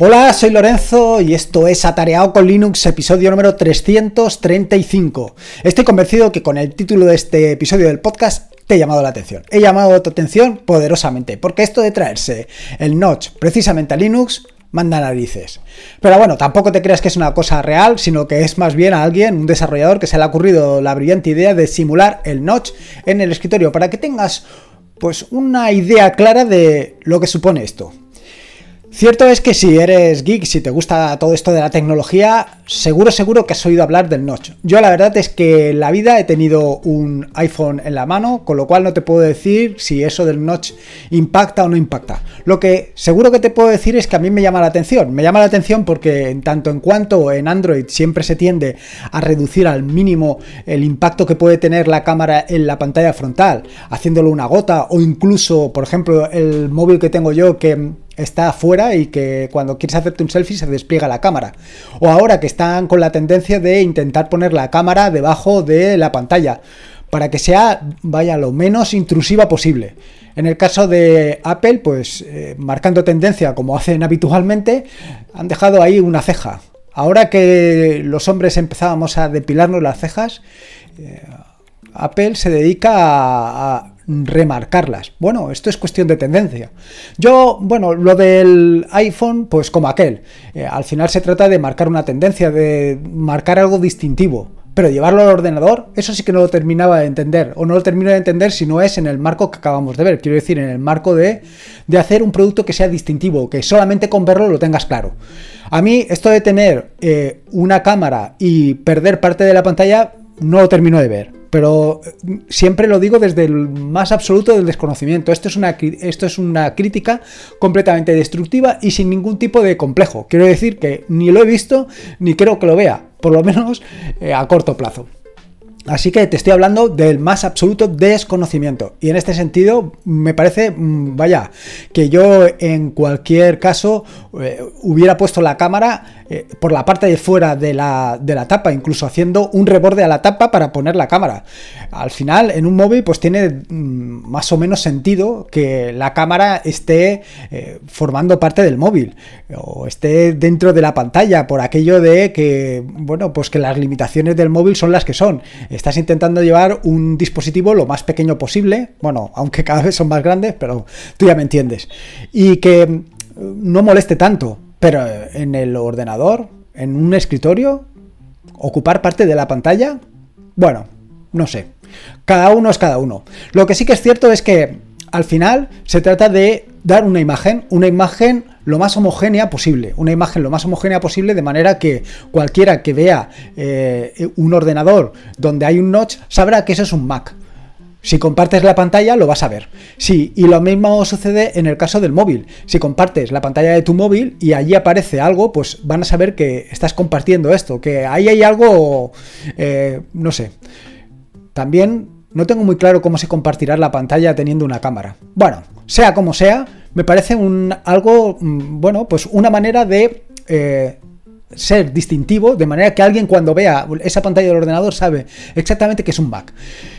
Hola, soy Lorenzo y esto es Atareado con Linux, episodio número 335. Estoy convencido que con el título de este episodio del podcast te he llamado la atención. He llamado tu atención poderosamente, porque esto de traerse el notch precisamente a Linux manda narices. Pero bueno, tampoco te creas que es una cosa real, sino que es más bien a alguien, un desarrollador, que se le ha ocurrido la brillante idea de simular el notch en el escritorio para que tengas pues una idea clara de lo que supone esto. Cierto es que si eres geek, si te gusta todo esto de la tecnología, seguro, seguro que has oído hablar del notch. Yo la verdad es que en la vida he tenido un iPhone en la mano, con lo cual no te puedo decir si eso del notch impacta o no impacta. Lo que seguro que te puedo decir es que a mí me llama la atención. Me llama la atención porque en tanto en cuanto en Android siempre se tiende a reducir al mínimo el impacto que puede tener la cámara en la pantalla frontal, haciéndolo una gota o incluso, por ejemplo, el móvil que tengo yo que está afuera y que cuando quieres hacerte un selfie se despliega la cámara. O ahora que están con la tendencia de intentar poner la cámara debajo de la pantalla para que sea, vaya, lo menos intrusiva posible. En el caso de Apple, pues eh, marcando tendencia como hacen habitualmente, han dejado ahí una ceja. Ahora que los hombres empezábamos a depilarnos las cejas, eh, Apple se dedica a remarcarlas. Bueno, esto es cuestión de tendencia. Yo, bueno, lo del iPhone, pues como aquel. Eh, al final se trata de marcar una tendencia, de marcar algo distintivo. Pero llevarlo al ordenador, eso sí que no lo terminaba de entender. O no lo termino de entender si no es en el marco que acabamos de ver. Quiero decir, en el marco de, de hacer un producto que sea distintivo, que solamente con verlo lo tengas claro. A mí, esto de tener eh, una cámara y perder parte de la pantalla, no lo termino de ver pero eh, siempre lo digo desde el más absoluto del desconocimiento. Esto es, una, esto es una crítica completamente destructiva y sin ningún tipo de complejo. Quiero decir que ni lo he visto ni creo que lo vea, por lo menos eh, a corto plazo. Así que te estoy hablando del más absoluto desconocimiento. Y en este sentido, me parece, mm, vaya, que yo en cualquier caso eh, hubiera puesto la cámara eh, por la parte de fuera de la, de la, tapa, incluso haciendo un reborde a la tapa para poner la cámara. Al final, en un móvil, pues tiene mm, más o menos sentido que la cámara esté eh, formando parte del móvil o esté dentro de la pantalla, por aquello de que, bueno, pues que las limitaciones del móvil son las que son estás intentando llevar un dispositivo lo más pequeño posible, bueno, aunque cada vez son más grandes, pero tú ya me entiendes, y que mm, no moleste tanto, pero en el ordenador, en un escritorio, ocupar parte de la pantalla, bueno, no sé, cada uno es cada uno. Lo que sí que es cierto es que al final se trata de dar una imagen, una imagen lo más homogénea posible, una imagen lo más homogénea posible de manera que cualquiera que vea eh, un ordenador donde hay un notch sabrá que eso es un Mac. Si compartes la pantalla lo vas a ver. Sí, y lo mismo sucede en el caso del móvil. Si compartes la pantalla de tu móvil y allí aparece algo, pues van a saber que estás compartiendo esto, que ahí hay algo, eh, no sé. También no tengo muy claro cómo se compartirá la pantalla teniendo una cámara. Bueno, sea como sea, me parece un, algo, mm, bueno, pues una manera de eh, ser distintivo, de manera que alguien cuando vea esa pantalla del ordenador sabe exactamente que es un Mac.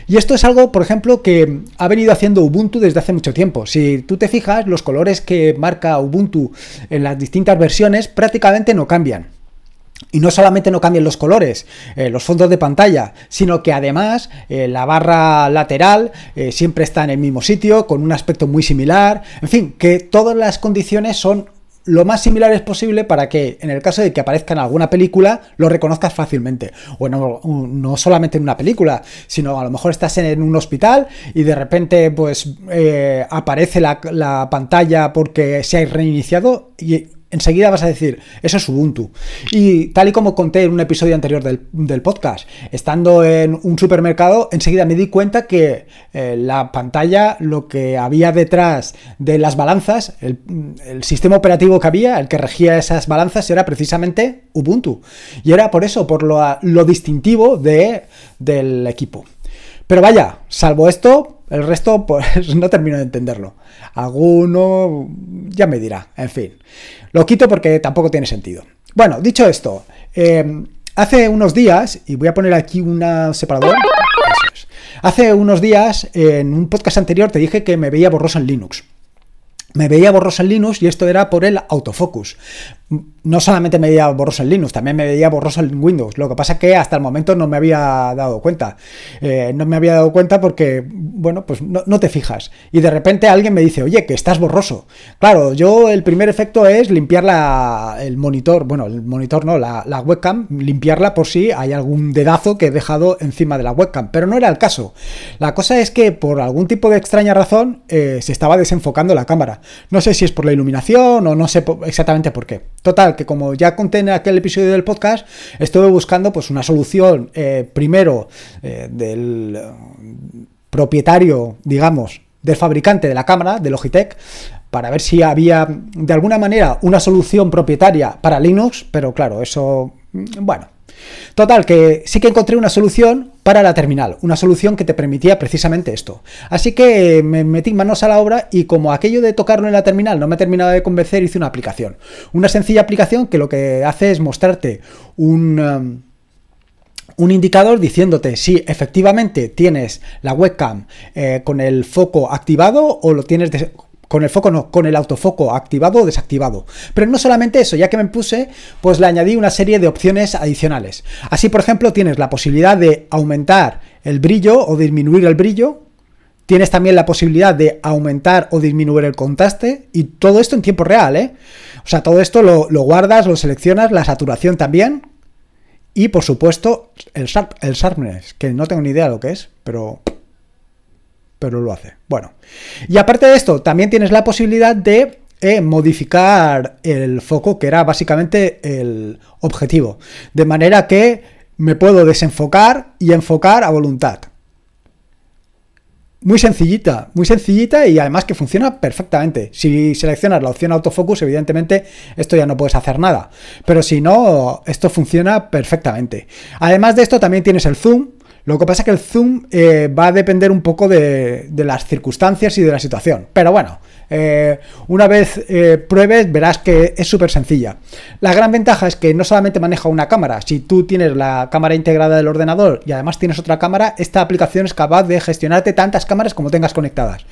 Y esto es algo, por ejemplo, que ha venido haciendo Ubuntu desde hace mucho tiempo. Si tú te fijas, los colores que marca Ubuntu en las distintas versiones prácticamente no cambian. Y no solamente no cambian los colores, eh, los fondos de pantalla, sino que además eh, la barra lateral eh, siempre está en el mismo sitio, con un aspecto muy similar. En fin, que todas las condiciones son lo más similares posible para que en el caso de que aparezca en alguna película lo reconozcas fácilmente. O no, solamente en una película, sino a lo mejor estás en un hospital y de repente pues aparece la, la, pantalla porque se ha reiniciado y enseguida vas a decir, eso es Ubuntu. Y tal y como conté en un episodio anterior del, podcast, estando en un supermercado, enseguida me di cuenta que eh, la pantalla, lo que había detrás de las balanzas, el, sistema operativo que había, el que regía esas balanzas, era precisamente Ubuntu. Y era por eso, por lo, lo distintivo de, del equipo. Pero vaya, salvo esto, el resto pues no termino de entenderlo. Alguno ya me dirá, en fin. Lo quito porque tampoco tiene sentido. Bueno, dicho esto, em, hace unos días, y voy a poner aquí una separador. Hace unos días, en un podcast anterior, te dije que me veía borroso en Linux me veía borroso en Linux y esto era por el autofocus. No solamente me veía borroso en Linux, también me veía borroso en Windows. Lo que pasa es que hasta el momento no me había dado cuenta. Eh, no me había dado cuenta porque, bueno, pues no, te fijas. Y de repente alguien me dice, oye, que estás borroso. Claro, yo el primer efecto es limpiar la, el monitor, bueno, el monitor no, la, webcam, limpiarla por si hay algún dedazo que he dejado encima de la webcam. Pero no era el caso. La cosa es que por algún tipo de extraña razón eh, se estaba desenfocando la cámara. No sé si es por la iluminación o no sé exactamente por qué. Total, que como ya conté en aquel episodio del podcast, estuve buscando pues una solución eh, primero eh, del eh, propietario, digamos, del fabricante de la cámara, de Logitech, para ver si había de alguna manera una solución propietaria para Linux, pero claro, eso, mm, bueno, Total, que sí que encontré una solución para la terminal, una solución que te permitía precisamente esto. Así que me metí manos a la obra y como aquello de tocarlo en la terminal no me terminaba de convencer, hice una aplicación. Una sencilla aplicación que lo que hace es mostrarte un... Um, un indicador diciéndote si efectivamente tienes la webcam eh, con el foco activado o lo tienes con el foco no, con el autofoco activado o desactivado. Pero no solamente eso, ya que me puse, pues le añadí una serie de opciones adicionales. Así, por ejemplo, tienes la posibilidad de aumentar el brillo o disminuir el brillo. Tienes también la posibilidad de aumentar o disminuir el contraste y todo esto en tiempo real, ¿eh? O sea, todo esto lo, guardas, lo seleccionas, la saturación también y, por supuesto, el, el sharpness, que no tengo ni idea de lo que es, pero pero lo hace. Bueno, y aparte de esto, también tienes la posibilidad de eh, modificar el foco, que era básicamente el objetivo. De manera que me puedo desenfocar y enfocar a voluntad. Muy sencillita, muy sencillita y además que funciona perfectamente. Si seleccionas la opción autofocus, evidentemente esto ya no puedes hacer nada. Pero si no, esto funciona perfectamente. Además de esto, también tienes el zoom, lo que pasa es que el zoom eh, va a depender un poco de, las circunstancias y de la situación. Pero bueno, eh, una vez eh, pruebes verás que es súper sencilla. La gran ventaja es que no solamente maneja una cámara, si tú tienes la cámara integrada del ordenador y además tienes otra cámara, esta aplicación es capaz de gestionarte tantas cámaras como tengas conectadas.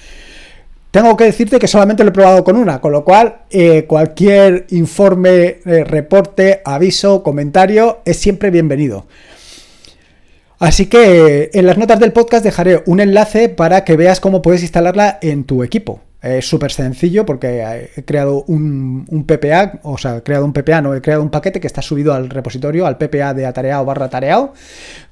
Tengo que decirte que solamente lo he probado con una, con lo cual cualquier informe, reporte, aviso, comentario es siempre bienvenido. Así que en las notas del podcast dejaré un enlace para que veas cómo puedes instalarla en tu equipo. Es súper sencillo porque he creado un, PPA, o sea, he creado un PPA, no, he creado un paquete que está subido al repositorio, al PPA de atareado barra tareado,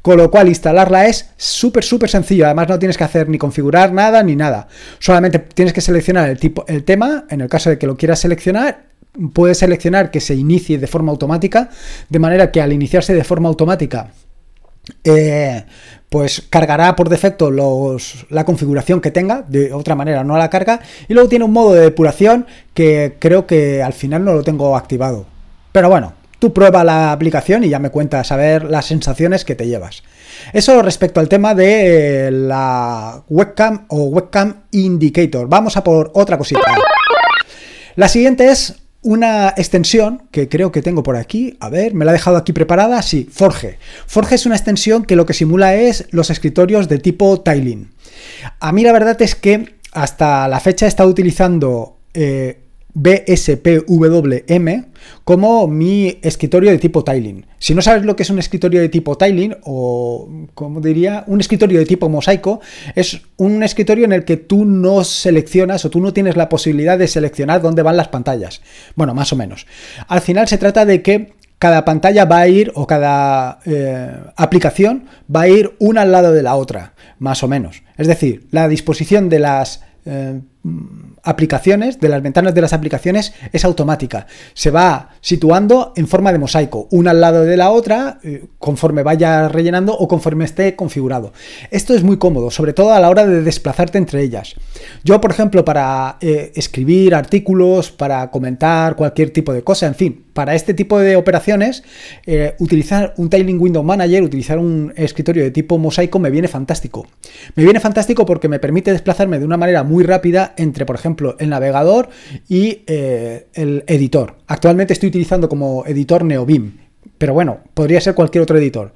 con lo cual instalarla es súper, súper sencillo. Además no tienes que hacer ni configurar nada ni nada. Solamente tienes que seleccionar el, tipo, el tema, en el caso de que lo quieras seleccionar, puedes seleccionar que se inicie de forma automática, de manera que al iniciarse de forma automática eh, pues cargará por defecto los, la configuración que tenga, de otra manera no la carga, y luego tiene un modo de depuración que creo que al final no lo tengo activado. Pero bueno, tú prueba la aplicación y ya me cuentas a ver las sensaciones que te llevas. Eso respecto al tema de la webcam o webcam indicator. Vamos a por otra cosita. La siguiente es una extensión que creo que tengo por aquí, a ver, me la he dejado aquí preparada, sí, Forge. Forge es una extensión que lo que simula es los escritorios de tipo tiling. A mí la verdad es que hasta la fecha he estado utilizando eh, BSPWM como mi escritorio de tipo tiling. Si no sabes lo que es un escritorio de tipo tiling o, como diría, un escritorio de tipo mosaico, es un escritorio en el que tú no seleccionas o tú no tienes la posibilidad de seleccionar dónde van las pantallas. Bueno, más o menos. Al final se trata de que cada pantalla va a ir, o cada eh, aplicación va a ir una al lado de la otra, más o menos. Es decir, la disposición de las eh, aplicaciones, de las ventanas de las aplicaciones, es automática. Se va situando en forma de mosaico, una al lado de la otra, eh, conforme vaya rellenando o conforme esté configurado. Esto es muy cómodo, sobre todo a la hora de desplazarte entre ellas. Yo, por ejemplo, para eh, escribir artículos, para comentar cualquier tipo de cosa, en fin, para este tipo de operaciones, eh, utilizar un Tiling Window Manager, utilizar un escritorio de tipo mosaico me viene fantástico. Me viene fantástico porque me permite desplazarme de una manera muy rápida entre, por ejemplo, el navegador y eh, el editor. Actualmente estoy utilizando como editor NeoBeam. Pero bueno, podría ser cualquier otro editor.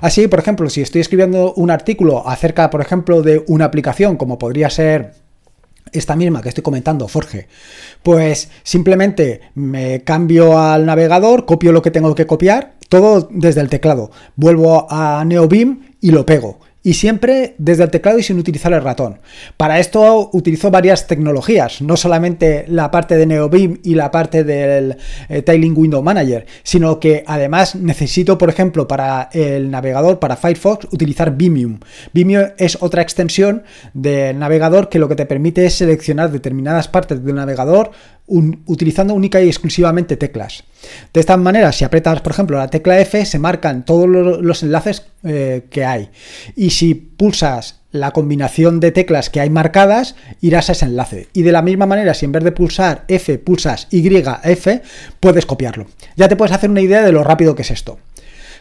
Así, por ejemplo, si estoy escribiendo un artículo acerca, por ejemplo, de una aplicación como podría ser esta misma que estoy comentando, Forge, pues simplemente me cambio al navegador, copio lo que tengo que copiar, todo desde el teclado, vuelvo a NeoBeam y lo pego y siempre desde el teclado y sin utilizar el ratón. Para esto utilizo varias tecnologías, no solamente la parte de NeoBeam y la parte del eh, Tiling Window Manager, sino que además necesito, por ejemplo, para el navegador, para Firefox, utilizar Vimium. Vimium es otra extensión del navegador que lo que te permite es seleccionar determinadas partes del navegador utilizando única y exclusivamente teclas. De esta manera, si aprietas, por ejemplo, la tecla F, se marcan todos los enlaces eh, que hay. Y si pulsas la combinación de teclas que hay marcadas, irás a ese enlace. Y de la misma manera, si en vez de pulsar F pulsas YF, puedes copiarlo. Ya te puedes hacer una idea de lo rápido que es esto.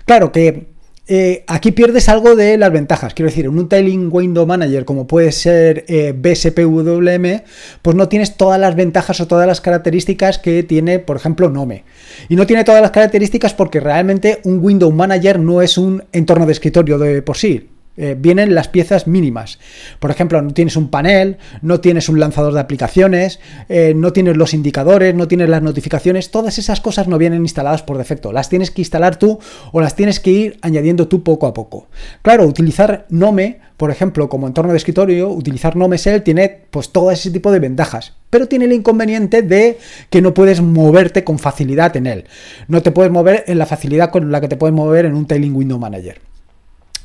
Claro que eh, aquí pierdes algo de las ventajas. Quiero decir, en un Tiling Window Manager como puede ser eh, BSPWM, pues no tienes todas las ventajas o todas las características que tiene, por ejemplo, Nome. Y no tiene todas las características porque realmente un Window Manager no es un entorno de escritorio de por sí. Eh, vienen las piezas mínimas. Por ejemplo, no tienes un panel, no tienes un lanzador de aplicaciones, eh, no tienes los indicadores, no tienes las notificaciones, todas esas cosas no vienen instaladas por defecto. Las tienes que instalar tú o las tienes que ir añadiendo tú poco a poco. Claro, utilizar Nome, por ejemplo, como entorno de escritorio, utilizar Nome Shell tiene pues todo ese tipo de ventajas, pero tiene el inconveniente de que no puedes moverte con facilidad en él. No te puedes mover en la facilidad con la que te puedes mover en un Tailing Window Manager.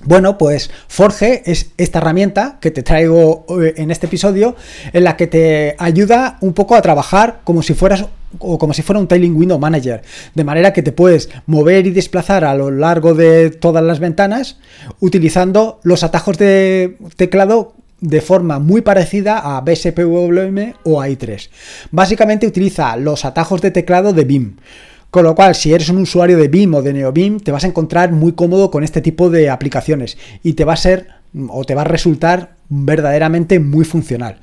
Bueno, pues Forge es esta herramienta que te traigo eh, en este episodio en la que te ayuda un poco a trabajar como si fueras o como si fuera un Tiling Window Manager, de manera que te puedes mover y desplazar a lo largo de todas las ventanas utilizando los atajos de teclado de forma muy parecida a BSPWM o a i3. Básicamente utiliza los atajos de teclado de BIM. Con lo cual, si eres un usuario de BIM o de NeoBIM, te vas a encontrar muy cómodo con este tipo de aplicaciones y te va a ser o te va a resultar verdaderamente muy funcional.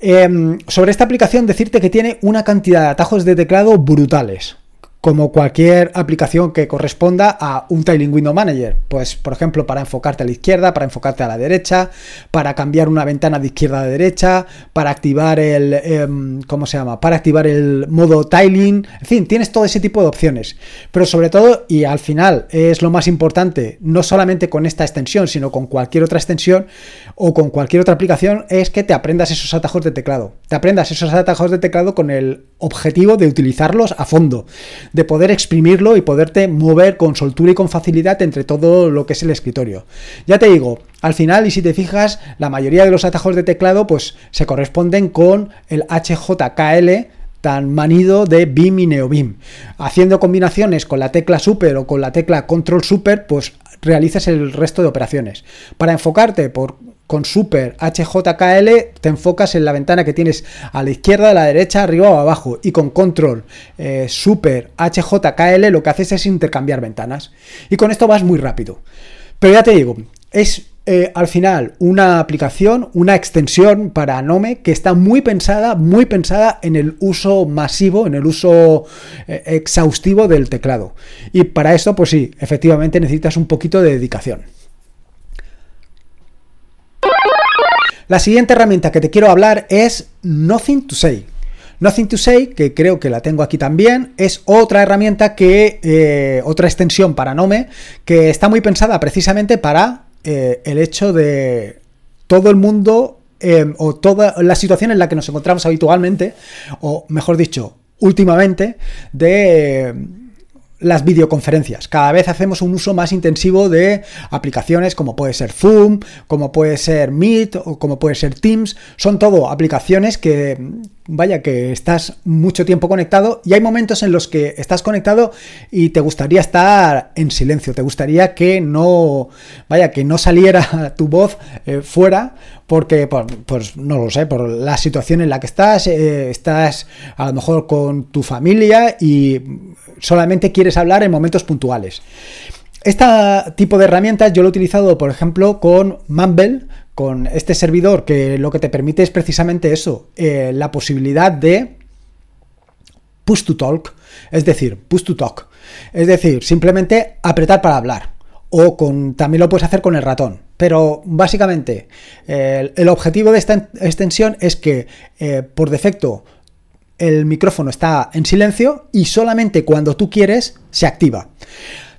Em, sobre esta aplicación, decirte que tiene una cantidad de atajos de teclado brutales como cualquier aplicación que corresponda a un Tiling Window Manager. Pues, por ejemplo, para enfocarte a la izquierda, para enfocarte a la derecha, para cambiar una ventana de izquierda a derecha, para activar el, em, ¿cómo se llama? Para activar el modo Tiling. En fin, tienes todo ese tipo de opciones. Pero sobre todo, y al final es lo más importante, no solamente con esta extensión, sino con cualquier otra extensión o con cualquier otra aplicación, es que te aprendas esos atajos de teclado. Te aprendas esos atajos de teclado con el objetivo de utilizarlos a fondo de poder exprimirlo y poderte mover con soltura y con facilidad entre todo lo que es el escritorio. Ya te digo, al final, y si te fijas, la mayoría de los atajos de teclado pues se corresponden con el HJKL tan manido de BIM y NeoBIM. Haciendo combinaciones con la tecla Super o con la tecla Control Super, pues realizas el resto de operaciones. Para enfocarte por con Super HJKL te enfocas en la ventana que tienes a la izquierda, a la derecha, arriba o abajo. Y con Control eh, Super HJKL lo que haces es intercambiar ventanas. Y con esto vas muy rápido. Pero ya te digo, es eh, al final una aplicación, una extensión para Nome que está muy pensada, muy pensada en el uso masivo, en el uso eh, exhaustivo del teclado. Y para esto, pues sí, efectivamente necesitas un poquito de dedicación. La siguiente herramienta que te quiero hablar es Nothing to Say. Nothing to Say, que creo que la tengo aquí también, es otra herramienta que, eh, otra extensión para Nome, que está muy pensada precisamente para eh, el hecho de todo el mundo em, o toda la situación en la que nos encontramos habitualmente, o mejor dicho, últimamente, de las videoconferencias. Cada vez hacemos un uso más intensivo de aplicaciones como puede ser Zoom, como puede ser Meet o como puede ser Teams. Son todo aplicaciones que, vaya, que estás mucho tiempo conectado y hay momentos en los que estás conectado y te gustaría estar en silencio, te gustaría que no, vaya, que no saliera tu voz eh, fuera porque, pues no lo sé, por la situación en la que estás, eh, estás a lo mejor con tu familia y solamente quieres hablar en momentos puntuales. Este tipo de herramientas yo lo he utilizado, por ejemplo, con Mumble, con este servidor que lo que te permite es precisamente eso, eh, la posibilidad de push to talk, es decir, push to talk, es decir, simplemente apretar para hablar o con, también lo puedes hacer con el ratón. Pero básicamente el, objetivo de esta extensión es que eh, por defecto el micrófono está en silencio y solamente cuando tú quieres se activa.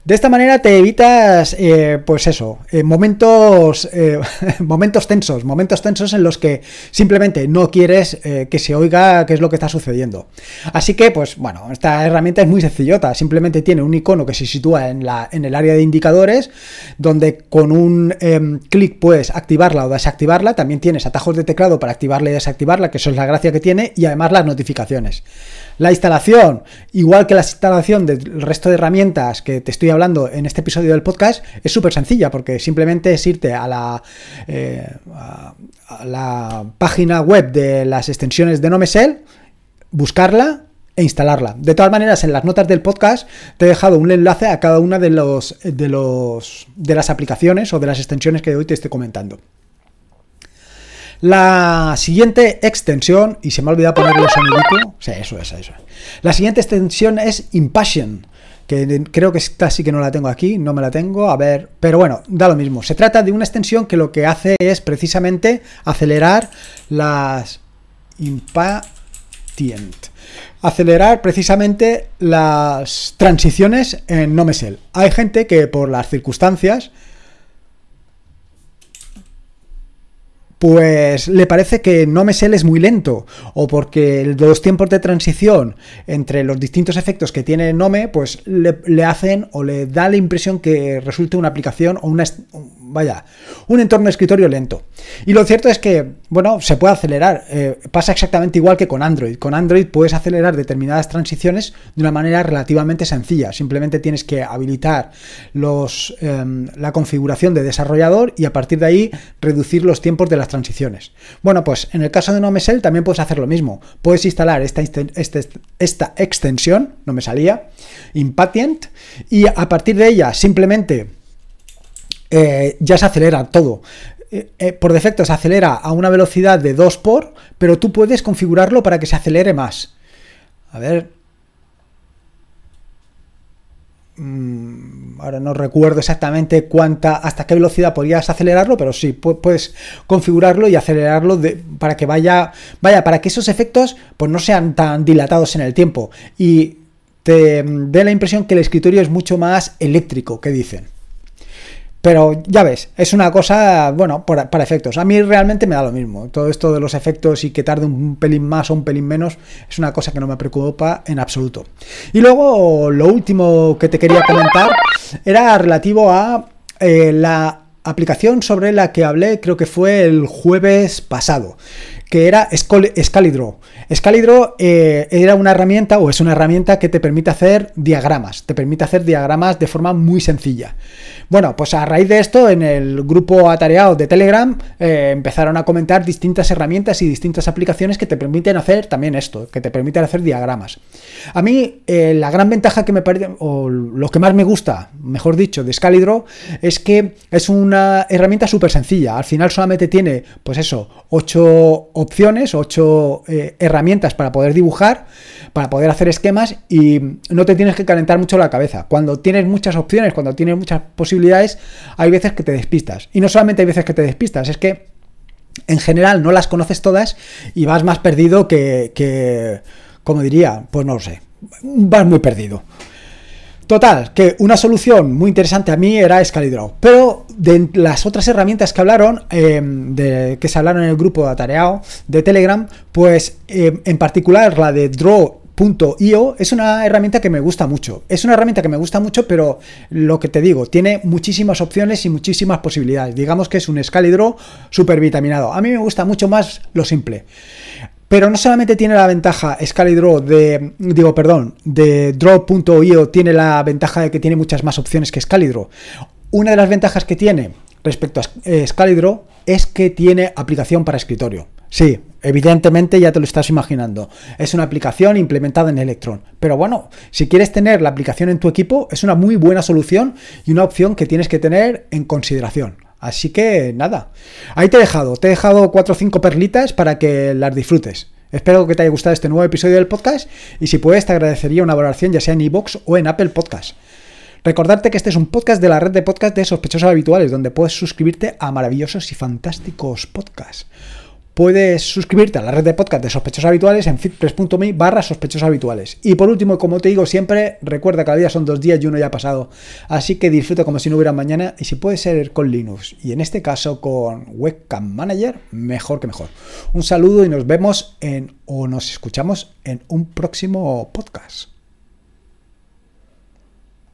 De esta manera te evitas, eh, pues eso, eh, momentos, eh, momentos tensos, momentos tensos en los que simplemente no quieres que se oiga qué es lo que está sucediendo. Así que, pues bueno, esta herramienta es muy sencillota, simplemente tiene un icono que se sitúa en, la, en el área de indicadores, donde con un em, clic puedes activarla o desactivarla, también tienes atajos de teclado para activarla y desactivarla, que eso es la gracia que tiene, y además las notificaciones. La instalación, igual que la instalación del resto de herramientas que te estoy hablando en este episodio del podcast, es súper sencilla porque simplemente es irte a la, eh, la página web de las extensiones de Nomesel, buscarla e instalarla. De todas maneras, en las notas del podcast te he dejado un enlace a cada una de los de los de las aplicaciones o de las extensiones que hoy te estoy comentando. La siguiente extensión, y se me ha olvidado ponerle el sonidito. Sí, eso es, eso. La siguiente extensión es Impassion, que creo que esta sí que no la tengo aquí, no me la tengo, a ver, pero bueno, da lo mismo. Se trata de una extensión que lo que hace es precisamente acelerar las Impatient. Acelerar precisamente las transiciones en Nomesel. Hay gente que por las circunstancias pues le parece que no me es muy lento. O porque los tiempos de transición entre los distintos efectos que tiene Nome pues le, hacen o le da la impresión que resulte una aplicación o una vaya un entorno de escritorio lento. Y lo cierto es que bueno se puede acelerar. Eh, pasa exactamente igual que con Android. Con Android puedes acelerar determinadas transiciones de una manera relativamente sencilla. Simplemente tienes que habilitar los em, la configuración de desarrollador y a partir de ahí reducir los tiempos de las transiciones. Bueno, pues en el caso de NoMesel también puedes hacer lo mismo. Puedes instalar esta, este, esta extensión, no me salía, Impatient, y a partir de ella simplemente eh, ya se acelera todo. Eh, eh, por defecto se acelera a una velocidad de 2 por, pero tú puedes configurarlo para que se acelere más. A ver, Mm, ahora no recuerdo exactamente cuánta, hasta qué velocidad podrías acelerarlo, pero sí, puedes configurarlo y acelerarlo para que vaya, vaya, para que esos efectos pues no sean tan dilatados en el tiempo y te dé la impresión que el escritorio es mucho más eléctrico, que dicen. Pero ya ves, es una cosa, bueno, para, efectos. A mí realmente me da lo mismo. Todo esto de los efectos y que tarde un pelín más o un pelín menos es una cosa que no me preocupa en absoluto. Y luego lo último que te quería comentar era relativo a eh, la aplicación sobre la que hablé, creo que fue el jueves pasado que era Scalidro. Scalidro eh, era una herramienta o es una herramienta que te permite hacer diagramas, te permite hacer diagramas de forma muy sencilla. Bueno, pues a raíz de esto, en el grupo atareado de Telegram eh, empezaron a comentar distintas herramientas y distintas aplicaciones que te permiten hacer también esto, que te permiten hacer diagramas. A mí, eh, la gran ventaja que me parece, o lo que más me gusta, mejor dicho, de Scalidro, es que es una herramienta súper sencilla. Al final solamente tiene, pues eso, 8 opciones, ocho eh, herramientas para poder dibujar, para poder hacer esquemas y no te tienes que calentar mucho la cabeza. Cuando tienes muchas opciones, cuando tienes muchas posibilidades, hay veces que te despistas. Y no solamente hay veces que te despistas, es que en general no las conoces todas y vas más perdido que, que como diría, pues no lo sé, vas muy perdido. Total, que una solución muy interesante a mí era Scalidraw. Pero de las otras herramientas que hablaron, em, de, que se hablaron en el grupo de Atareado de Telegram, pues em, en particular la de Draw.io es una herramienta que me gusta mucho. Es una herramienta que me gusta mucho, pero lo que te digo, tiene muchísimas opciones y muchísimas posibilidades. Digamos que es un Scalidraw super vitaminado. A mí me gusta mucho más lo simple. Pero no solamente tiene la ventaja Scalidraw de, digo, perdón, de Draw.io tiene la ventaja de que tiene muchas más opciones que Scalidraw. Una de las ventajas que tiene respecto a eh, Scalidraw es que tiene aplicación para escritorio. Sí, evidentemente ya te lo estás imaginando. Es una aplicación implementada en Electron. Pero bueno, si quieres tener la aplicación en tu equipo, es una muy buena solución y una opción que tienes que tener en consideración. Así que nada, ahí te he dejado, te he dejado cuatro o cinco perlitas para que las disfrutes. Espero que te haya gustado este nuevo episodio del podcast y si puedes te agradecería una valoración ya sea en iBox o en Apple Podcast. Recordarte que este es un podcast de la red de podcast de sospechosos habituales, donde puedes suscribirte a maravillosos y fantásticos podcasts. Puedes suscribirte a la red de podcast de sospechosos habituales en fitpress.me barra habituales. Y por último, como te digo siempre, recuerda que cada día son dos días y uno ya ha pasado. Así que disfruta como si no hubiera mañana y si puede ser con Linux y en este caso con Webcam Manager, mejor que mejor. Un saludo y nos vemos en o nos escuchamos en un próximo podcast.